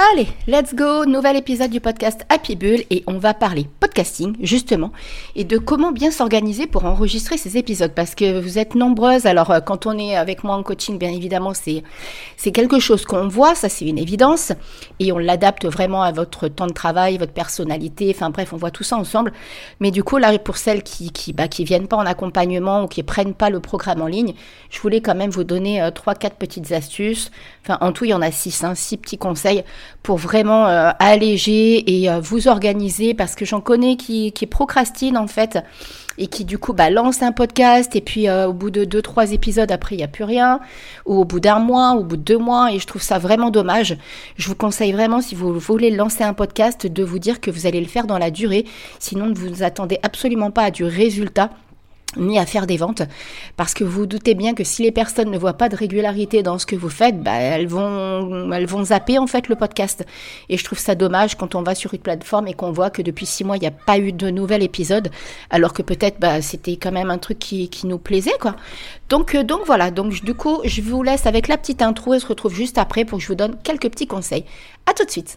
Allez, let's go, nouvel épisode du podcast Happy Bull et on va parler podcasting justement et de comment bien s'organiser pour enregistrer ces épisodes parce que vous êtes nombreuses. Alors euh, quand on est avec moi en coaching, bien évidemment, c'est quelque chose qu'on voit, ça c'est une évidence et on l'adapte vraiment à votre temps de travail, votre personnalité. Enfin bref, on voit tout ça ensemble. Mais du coup là, pour celles qui qui bah, qui viennent pas en accompagnement ou qui prennent pas le programme en ligne, je voulais quand même vous donner euh, trois quatre petites astuces. En tout, il y en a six, hein, six petits conseils pour vraiment euh, alléger et euh, vous organiser. Parce que j'en connais qui, qui procrastinent en fait et qui du coup bah, lance un podcast et puis euh, au bout de deux trois épisodes après il n'y a plus rien. Ou au bout d'un mois ou au bout de deux mois. Et je trouve ça vraiment dommage. Je vous conseille vraiment si vous voulez lancer un podcast de vous dire que vous allez le faire dans la durée. Sinon ne vous attendez absolument pas à du résultat ni à faire des ventes parce que vous, doutez bien que si les personnes ne voient pas de régularité dans ce que vous faites, bah, elles vont elles vont zapper en fait le podcast et je trouve ça dommage quand on va sur une plateforme et qu'on voit que depuis six mois il n'y a pas eu de nouvel épisode alors que peut-être bah, c'était quand même un truc qui, qui nous plaisait quoi. Donc euh, donc voilà donc du coup je vous laisse avec la petite intro et se retrouve juste après pour que je vous donne quelques petits conseils. À tout de suite.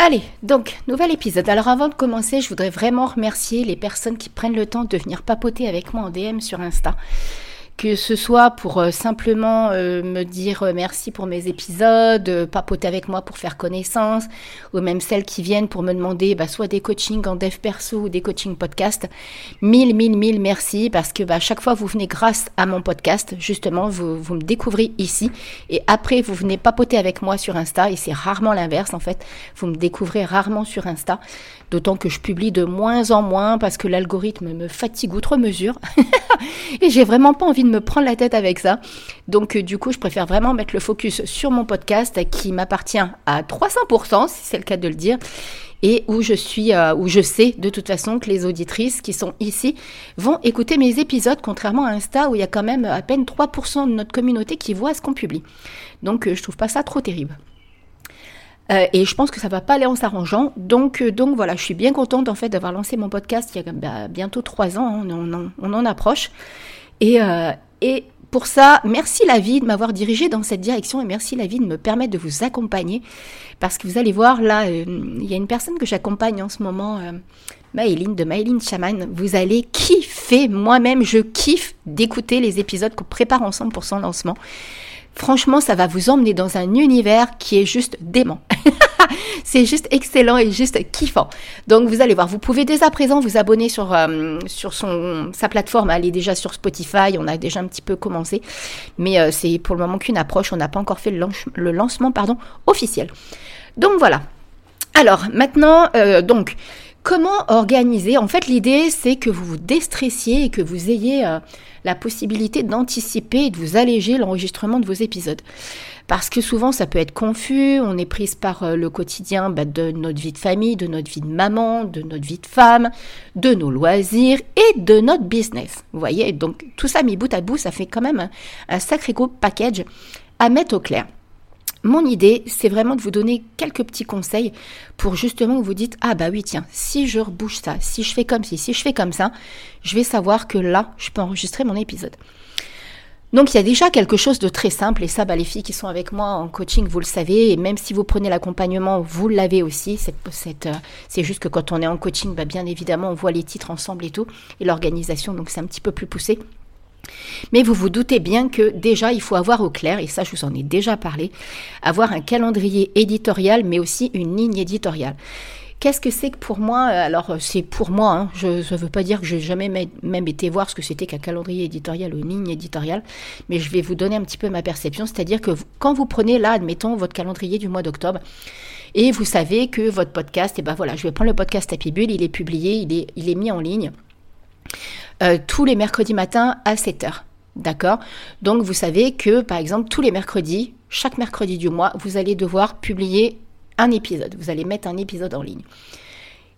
Allez, donc, nouvel épisode. Alors avant de commencer, je voudrais vraiment remercier les personnes qui prennent le temps de venir papoter avec moi en DM sur Insta que ce soit pour euh, simplement euh, me dire euh, merci pour mes épisodes, papoter avec moi pour faire connaissance, ou même celles qui viennent pour me demander bah, soit des coachings en dev perso ou des coachings podcast. Mille, mille, mille merci parce que bah, chaque fois vous venez grâce à mon podcast, justement, vous, vous me découvrez ici et après vous venez papoter avec moi sur Insta et c'est rarement l'inverse en fait. Vous me découvrez rarement sur Insta, d'autant que je publie de moins en moins parce que l'algorithme me fatigue outre mesure et j'ai vraiment pas envie de me prendre la tête avec ça. Donc euh, du coup, je préfère vraiment mettre le focus sur mon podcast qui m'appartient à 300%, si c'est le cas de le dire et où je suis, euh, où je sais de toute façon que les auditrices qui sont ici vont écouter mes épisodes, contrairement à Insta où il y a quand même à peine 3% de notre communauté qui voit ce qu'on publie. Donc euh, je trouve pas ça trop terrible. et je pense que ça va pas aller en s'arrangeant. Donc, donc voilà, je suis bien contente en fait d'avoir lancé mon podcast il y a bah, bientôt trois ans, hein, on, en, approche. Et, et pour ça, merci la vie de m'avoir dirigé dans cette direction et merci la vie de me permettre de vous accompagner. Parce que vous allez voir, là, euh, il y a une personne que j'accompagne en ce moment, euh, de Maëline Chaman. Vous allez kiffer, moi-même, je kiffe d'écouter les épisodes qu'on prépare ensemble pour son lancement. Franchement, ça va vous emmener dans un univers qui est juste dément. c'est juste excellent et juste kiffant. Donc vous allez voir, vous pouvez dès à présent vous abonner sur, euh, sa plateforme. Elle est déjà sur Spotify, on a déjà un petit peu commencé. Mais euh, c'est pour le moment qu'une approche, on n'a pas encore fait le, lancement officiel. Donc voilà. Alors maintenant, euh, donc comment organiser? En fait, l'idée, c'est que vous vous déstressiez et que vous ayez la possibilité d'anticiper et de vous alléger l'enregistrement de vos épisodes parce que souvent ça peut être confus, on est prise par euh, le quotidien bah, de notre vie de famille, de notre vie de maman, de notre vie de femme, de nos loisirs et de notre business. Vous voyez, donc tout ça mis bout à bout, ça fait quand même un, sacré gros package à mettre au clair. Mon idée, c'est vraiment de vous donner quelques petits conseils pour justement que vous dites ah bah oui tiens, si je rebouche ça, si je fais comme ci, si je fais comme ça, je vais savoir que là, je peux enregistrer mon épisode. Donc il y a déjà quelque chose de très simple, et ça, bah, les filles qui sont avec moi en coaching, vous le savez, et même si vous prenez l'accompagnement, vous l'avez aussi. C'est euh, juste que quand on est en coaching, bah, bien évidemment, on voit les titres ensemble et tout, et l'organisation, donc c'est un petit peu plus poussé. Mais vous vous doutez bien que déjà, il faut avoir au clair, et ça je vous en ai déjà parlé, avoir un calendrier éditorial, mais aussi une ligne éditoriale. Qu'est-ce que c'est que pour moi Alors, c'est pour moi, hein. je ne veux pas dire que j'ai jamais même été voir ce que c'était qu'un calendrier éditorial ou une ligne éditoriale, mais je vais vous donner un petit peu ma perception, c'est-à-dire que quand vous prenez là, admettons, votre calendrier du mois d'octobre, et vous savez que votre podcast, et eh ben voilà, je vais prendre le podcast Happy Bull, il est publié, il est mis en ligne euh, tous les mercredis matins à 7 h D'accord? Donc vous savez que par exemple tous les mercredis, chaque mercredi du mois, vous allez devoir publier un épisode. Vous allez mettre un épisode en ligne.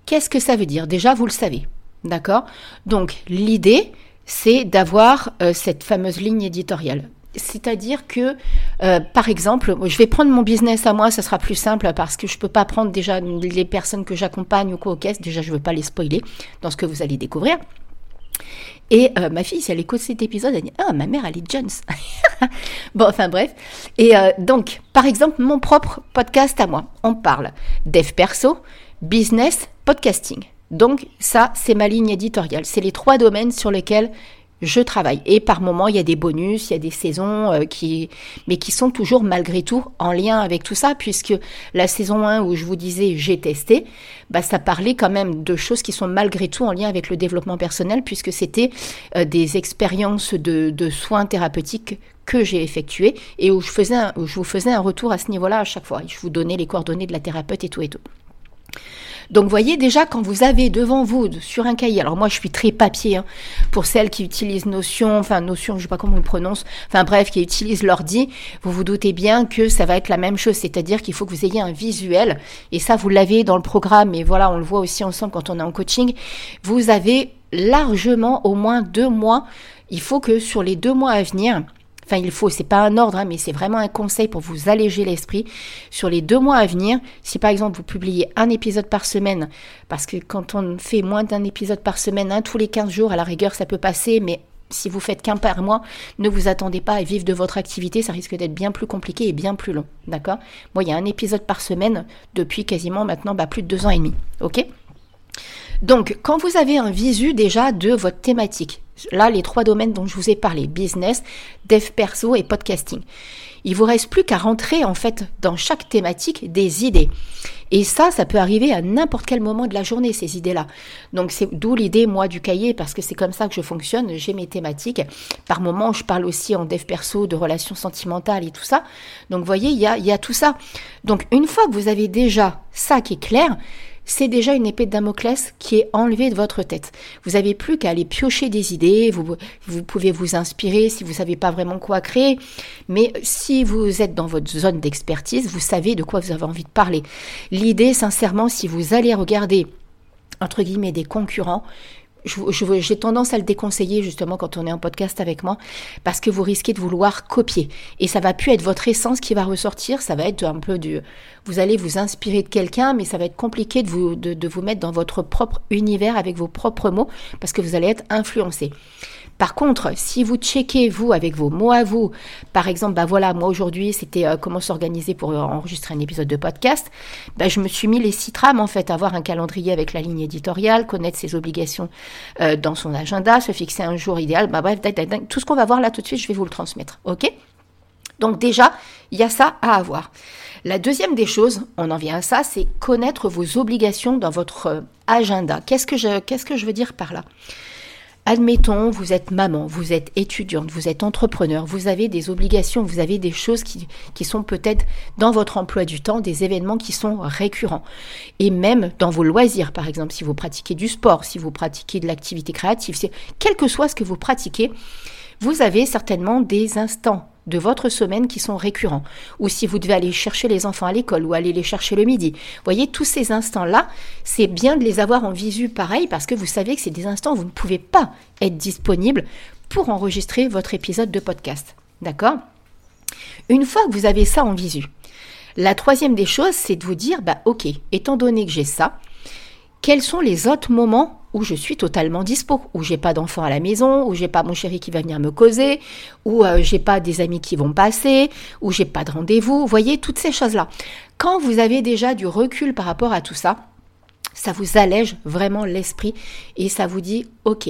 Qu'est-ce que ça veut dire? Déjà, vous le savez. D'accord? Donc l'idée, c'est d'avoir euh, cette fameuse ligne éditoriale. C'est-à-dire que, euh, par exemple, je vais prendre mon business à moi, ça sera plus simple parce que je ne peux pas prendre déjà les personnes que j'accompagne ou quoi au. Déjà, je ne veux pas les spoiler dans ce que vous allez découvrir. Et euh, ma fille, si elle écoute cet épisode, elle dit Ah, ma mère, elle est Jones. bon, enfin bref. Et euh, donc, par exemple, mon propre podcast à moi, on parle dev perso, business, podcasting. Donc, ça, c'est ma ligne éditoriale. C'est les trois domaines sur lesquels je travaille. Et par moment, il y a des bonus, il y a des saisons euh, qui, mais qui sont toujours malgré tout en lien avec tout ça, puisque la saison 1 où je vous disais j'ai testé, bah, ça parlait quand même de choses qui sont malgré tout en lien avec le développement personnel, puisque c'était euh, des expériences de, de soins thérapeutiques que j'ai effectuées et où je, faisais où je vous faisais un retour à ce niveau-là à chaque fois. Je vous donnais les coordonnées de la thérapeute et tout et tout. Donc voyez déjà quand vous avez devant vous sur un cahier, alors moi je suis très papier hein, pour celles qui utilisent Notion, enfin Notion, je sais pas comment on le prononce, enfin bref, qui utilisent l'ordi, vous vous doutez bien que ça va être la même chose, c'est-à-dire qu'il faut que vous ayez un visuel, et ça vous l'avez dans le programme, et voilà, on le voit aussi ensemble quand on est en coaching, vous avez largement au moins deux mois, il faut que sur les deux mois à venir, Enfin, il faut, c'est pas un ordre, hein, mais c'est vraiment un conseil pour vous alléger l'esprit. Sur les deux mois à venir, si par exemple vous publiez un épisode par semaine, parce que quand on fait moins d'un épisode par semaine, un tous les 15 jours, à la rigueur, ça peut passer, mais si vous faites qu'un par mois, ne vous attendez pas à vivre de votre activité, ça risque d'être bien plus compliqué et bien plus long. D'accord? Moi, il y a un épisode par semaine depuis quasiment maintenant bah, plus de deux ans et demi. Ok? Donc, quand vous avez un visu déjà de votre thématique, là, les trois domaines dont je vous ai parlé, business, dev perso et podcasting, il vous reste plus qu'à rentrer en fait dans chaque thématique des idées. Et ça, ça peut arriver à n'importe quel moment de la journée, ces idées-là. Donc c'est d'où l'idée, moi, du cahier, parce que c'est comme ça que je fonctionne. J'ai mes thématiques. Par moment, je parle aussi en dev perso de relations sentimentales et tout ça. Donc vous voyez, il y a tout ça. Donc une fois que vous avez déjà ça qui est clair, c'est déjà une épée de Damoclès qui est enlevée de votre tête. Vous n'avez plus qu'à aller piocher des idées, vous, pouvez vous inspirer si vous ne savez pas vraiment quoi créer, mais si vous êtes dans votre zone d'expertise, vous savez de quoi vous avez envie de parler. L'idée, sincèrement, si vous allez regarder entre guillemets des concurrents, j'ai tendance à le déconseiller justement quand on est en podcast avec moi parce que vous risquez de vouloir copier et ça va plus être votre essence qui va ressortir, ça va être un peu du vous allez vous inspirer de quelqu'un mais ça va être compliqué de vous de, de vous mettre dans votre propre univers avec vos propres mots parce que vous allez être influencé. Par contre, si vous checkez vous avec vos mots à vous, par exemple, bah voilà, moi aujourd'hui c'était euh, comment s'organiser pour euh, enregistrer un épisode de podcast, bah, je me suis mis les six trames en fait, avoir un calendrier avec la ligne éditoriale, connaître ses obligations euh, dans son agenda, se fixer un jour idéal, bah bref, tout ce qu'on va voir là tout de suite, je vais vous le transmettre, ok? Donc déjà, il y a ça à avoir. La deuxième des choses, on en vient à ça, c'est connaître vos obligations dans votre agenda. Qu'est-ce que je, qu'est-ce que je veux dire par là? Admettons, vous êtes maman, vous êtes étudiante, vous êtes entrepreneur, vous avez des obligations, vous avez des choses qui, sont peut-être dans votre emploi du temps, des événements qui sont récurrents. Et même dans vos loisirs, par exemple, si vous pratiquez du sport, si vous pratiquez de l'activité créative, quel que soit ce que vous pratiquez, vous avez certainement des instants de votre semaine qui sont récurrents. Ou si vous devez aller chercher les enfants à l'école ou aller les chercher le midi. Vous voyez, tous ces instants-là, c'est bien de les avoir en visu pareil parce que vous savez que c'est des instants où vous ne pouvez pas être disponible pour enregistrer votre épisode de podcast. D'accord? Une fois que vous avez ça en visu, la troisième des choses, c'est de vous dire, bah ok, étant donné que j'ai ça, quels sont les autres moments où je suis totalement dispo, où j'ai pas d'enfant à la maison, où j'ai pas mon chéri qui va venir me causer, où euh, j'ai pas des amis qui vont passer, où j'ai pas de rendez-vous. Vous voyez toutes ces choses-là. Quand vous avez déjà du recul par rapport à tout ça, ça vous allège vraiment l'esprit et ça vous dit OK.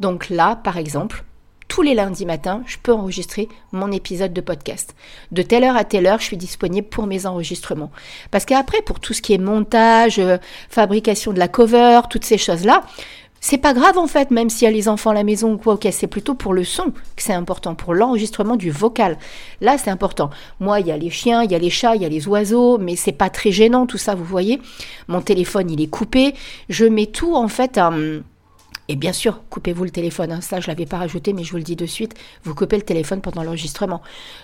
Donc là, par exemple, tous les lundis matins, je peux enregistrer mon épisode de podcast. De telle heure à telle heure, je suis disponible pour mes enregistrements. Parce qu'après, pour tout ce qui est montage, euh, fabrication de la cover, toutes ces choses-là, c'est pas grave en fait, même s'il y a les enfants à la maison ou quoi, ok, c'est plutôt pour le son que c'est important, pour l'enregistrement du vocal. Là, c'est important. Moi, il y a les chiens, il y a les chats, il y a les oiseaux, mais c'est pas très gênant tout ça, vous voyez. Mon téléphone, il est coupé. Je mets tout en fait. Et bien sûr, coupez-vous le téléphone. Hein. Ça, je ne l'avais pas rajouté, mais je vous le dis de suite. Vous coupez le téléphone pendant l'enregistrement.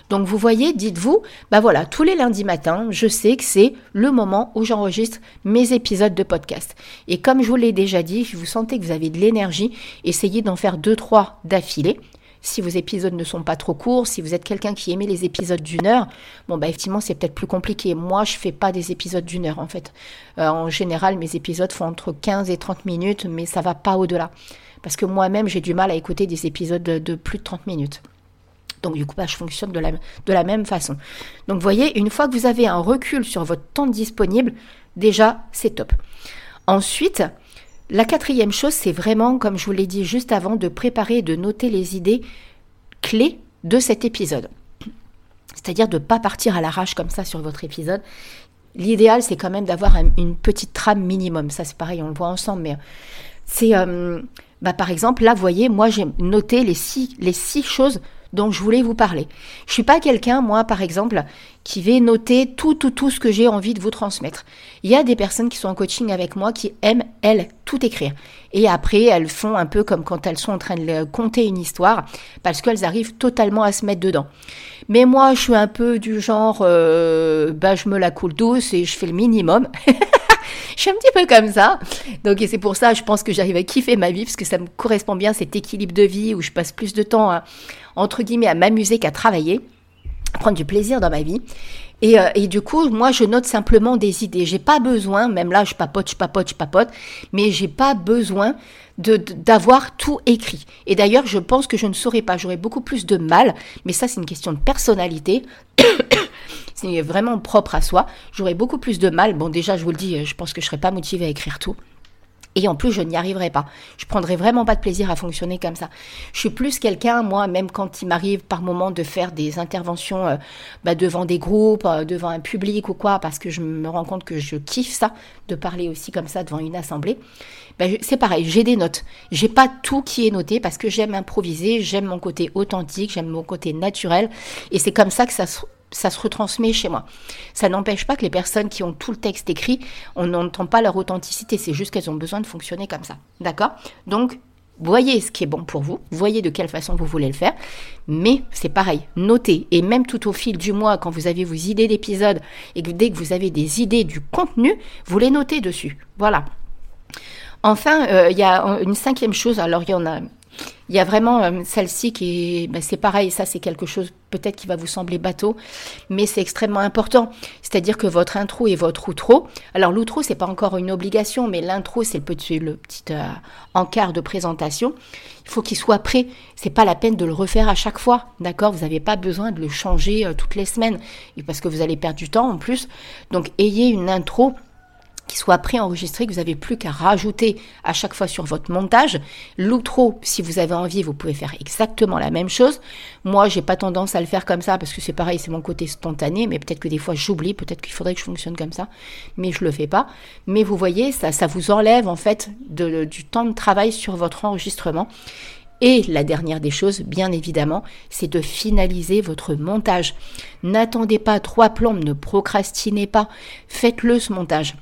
Donc, vous voyez, dites-vous, bah voilà, tous les lundis matins, je sais que c'est le moment où j'enregistre mes épisodes de podcast. Et comme je vous l'ai déjà dit, si vous sentez que vous avez de l'énergie, essayez d'en faire deux, trois d'affilée si vos épisodes ne sont pas trop courts, si vous êtes quelqu'un qui aimait les épisodes d'une heure, bon bah effectivement c'est peut-être plus compliqué. Moi je fais pas des épisodes d'une heure en fait. Euh, en général mes épisodes font entre 15 et 30 minutes, mais ça va pas au-delà. Parce que moi-même j'ai du mal à écouter des épisodes de, plus de 30 minutes. Donc du coup, bah, je fonctionne de la, de la même façon. Donc vous voyez, une fois que vous avez un recul sur votre temps disponible, déjà, c'est top. Ensuite, la quatrième chose, c'est vraiment, comme je vous l'ai dit juste avant, de préparer et de noter les idées clés de cet épisode. C'est-à-dire de ne pas partir à l'arrache comme ça sur votre épisode. L'idéal, c'est quand même d'avoir une petite trame minimum. Ça, c'est pareil, on le voit ensemble, mais c'est... Euh, bah, par exemple, là, vous voyez, moi, j'ai noté les six choses dont je voulais vous parler. Je suis pas quelqu'un, moi, par exemple, qui vais noter tout, tout, tout ce que j'ai envie de vous transmettre. Il y a des personnes qui sont en coaching avec moi qui aiment, elles, tout écrire. Et après, elles font un peu comme quand elles sont en train de conter une histoire, parce qu'elles arrivent totalement à se mettre dedans. Mais moi, je suis un peu du genre, euh, bah, je me la coule douce et je fais le minimum. je suis un petit peu comme ça. Donc, c'est pour ça, je pense que j'arrive à kiffer ma vie, parce que ça me correspond bien, cet équilibre de vie où je passe plus de temps, à, entre guillemets, à m'amuser qu'à travailler, à prendre du plaisir dans ma vie. Et, euh, du coup, moi, je note simplement des idées. J'ai pas besoin, même là, je papote, je papote, je papote, mais j'ai pas besoin d'avoir tout écrit. Et d'ailleurs, je pense que je ne saurais pas. J'aurais beaucoup plus de mal, mais ça, c'est une question de personnalité. c'est vraiment propre à soi. J'aurais beaucoup plus de mal. Bon, déjà, je vous le dis, je pense que je serais pas motivée à écrire tout. Et en plus, je n'y arriverai pas. Je prendrai vraiment pas de plaisir à fonctionner comme ça. Je suis plus quelqu'un, moi, même quand il m'arrive par moment de faire des interventions euh, bah, devant des groupes, euh, devant un public ou quoi, parce que je me rends compte que je kiffe ça, de parler aussi comme ça devant une assemblée. Bah, c'est pareil, j'ai des notes. J'ai pas tout qui est noté parce que j'aime improviser, j'aime mon côté authentique, j'aime mon côté naturel, et c'est comme ça que ça se ça se retransmet chez moi. Ça n'empêche pas que les personnes qui ont tout le texte écrit, on n'entend pas leur authenticité, c'est juste qu'elles ont besoin de fonctionner comme ça. D'accord? Donc, voyez ce qui est bon pour vous, voyez de quelle façon vous voulez le faire, mais c'est pareil, notez, et même tout au fil du mois, quand vous avez vos idées d'épisodes, et que dès que vous avez des idées du contenu, vous les notez dessus. Voilà. Enfin, euh, il y a une cinquième chose, alors il y en a il y a vraiment euh, celle-ci qui est, ben, c'est pareil, ça c'est quelque chose peut-être qui va vous sembler bateau, mais c'est extrêmement important. C'est-à-dire que votre intro et votre outro, alors l'outro c'est pas encore une obligation, mais l'intro c'est le petit, euh, encart de présentation. Il faut qu'il soit prêt. C'est pas la peine de le refaire à chaque fois, d'accord? Vous n'avez pas besoin de le changer euh, toutes les semaines, parce que vous allez perdre du temps en plus. Donc ayez une intro qui soit préenregistré, que vous n'avez plus qu'à rajouter à chaque fois sur votre montage. L'outro, si vous avez envie, vous pouvez faire exactement la même chose. Moi, j'ai pas tendance à le faire comme ça parce que c'est pareil, c'est mon côté spontané, mais peut-être que des fois j'oublie, peut-être qu'il faudrait que je fonctionne comme ça, mais je le fais pas. Mais vous voyez, ça, ça vous enlève en fait du temps de travail sur votre enregistrement. Et la dernière des choses, bien évidemment, c'est de finaliser votre montage. N'attendez pas trois plombes, ne procrastinez pas, faites-le ce montage.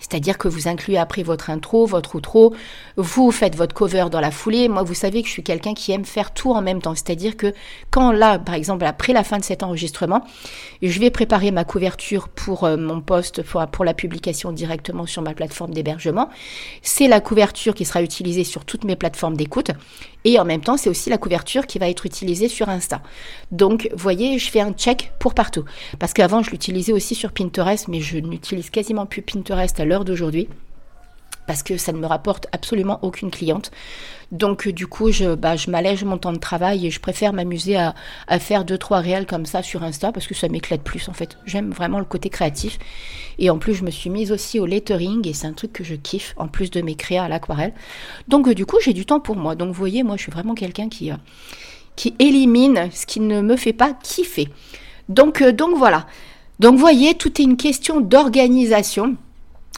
C'est-à-dire que vous incluez après votre intro, votre outro, vous faites votre cover dans la foulée. Moi, vous savez que je suis quelqu'un qui aime faire tout en même temps. C'est-à-dire que quand là, par exemple, après la fin de cet enregistrement, je vais préparer ma couverture pour euh, mon poste, pour, la publication directement sur ma plateforme d'hébergement. C'est la couverture qui sera utilisée sur toutes mes plateformes d'écoute. Et en même temps, c'est aussi la couverture qui va être utilisée sur Insta. Donc, vous voyez, je fais un check pour partout. Parce qu'avant, je l'utilisais aussi sur Pinterest, mais je n'utilise quasiment plus Pinterest à l'heure d'aujourd'hui. parce que ça ne me rapporte absolument aucune cliente. Donc euh, du coup, je, bah, je m'allège mon temps de travail et je préfère m'amuser à, faire deux trois réels comme ça sur Insta parce que ça m'éclate plus en fait. J'aime vraiment le côté créatif. Et en plus, je me suis mise aussi au lettering et c'est un truc que je kiffe en plus de mes créas à l'aquarelle. Donc euh, du coup, j'ai du temps pour moi. Donc voyez, moi, je suis vraiment quelqu'un qui euh, qui élimine ce qui ne me fait pas kiffer. Donc donc voilà. Donc voyez, tout est une question d'organisation.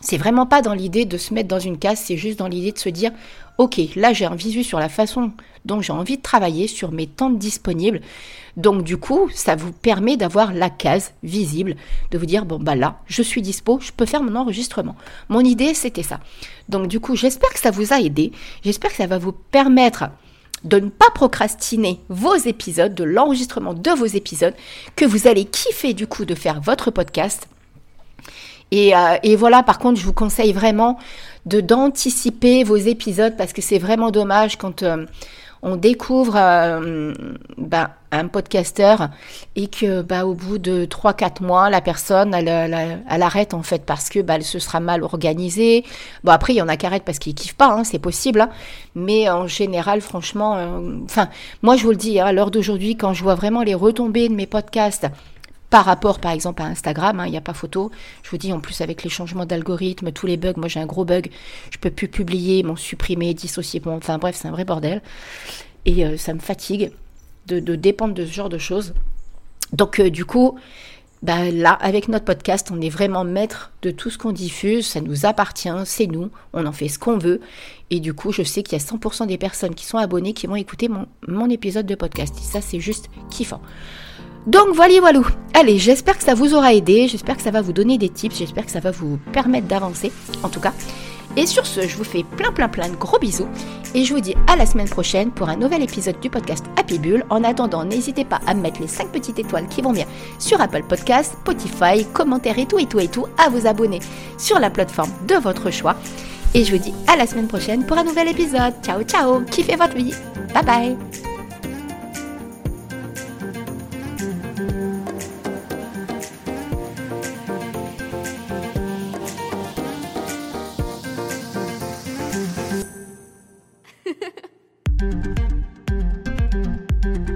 C'est vraiment pas dans l'idée de se mettre dans une case, c'est juste dans l'idée de se dire ok, là j'ai un visu sur la façon dont j'ai envie de travailler, sur mes temps disponibles. Donc du coup, ça vous permet d'avoir la case visible, de vous dire, bon bah là, je suis dispo, je peux faire mon enregistrement. Mon idée, c'était ça. Donc du coup, j'espère que ça vous a aidé, j'espère que ça va vous permettre de ne pas procrastiner vos épisodes, de l'enregistrement de vos épisodes, que vous allez kiffer du coup de faire votre podcast. Et, euh, et voilà, par contre, je vous conseille vraiment de d'anticiper vos épisodes parce que c'est vraiment dommage quand euh, on découvre euh, ben, un podcasteur et que ben, au bout de 3-4 mois, la personne, elle, elle, arrête en fait parce que ben, elle se sera mal organisée. Bon, après, il y en a qui arrêtent parce qu'ils kiffent pas, hein, c'est possible. Hein. mais en général, franchement, enfin, moi je vous le dis, hein, à l'heure d'aujourd'hui, quand je vois vraiment les retombées de mes podcasts, par rapport par exemple à Instagram, hein, il n'y a pas photo. Je vous dis en plus avec les changements d'algorithme, tous les bugs, moi j'ai un gros bug, je peux plus publier, m'en supprimer, dissocier, enfin bref, c'est un vrai bordel. Et euh, ça me fatigue de, dépendre de ce genre de choses. Donc euh, du coup, bah, là, avec notre podcast, on est vraiment maître de tout ce qu'on diffuse, ça nous appartient, c'est nous, on en fait ce qu'on veut. Et du coup, je sais qu'il y a 100% des personnes qui sont abonnées qui vont écouter mon, mon épisode de podcast. Et ça, c'est juste kiffant. Donc voilà, voilà. Allez, j'espère que ça vous aura aidé, j'espère que ça va vous donner des tips, j'espère que ça va vous permettre d'avancer, en tout cas. Et sur ce, je vous fais plein plein plein de gros bisous et je vous dis à la semaine prochaine pour un nouvel épisode du podcast Happy Bull. En attendant, n'hésitez pas à mettre les 5 petites étoiles qui vont bien sur Apple Podcast, Spotify, commentaires et tout et tout et tout, à vous abonner sur la plateforme de votre choix. Et je vous dis à la semaine prochaine pour un nouvel épisode. Ciao ciao, kiffez votre vie. Bye bye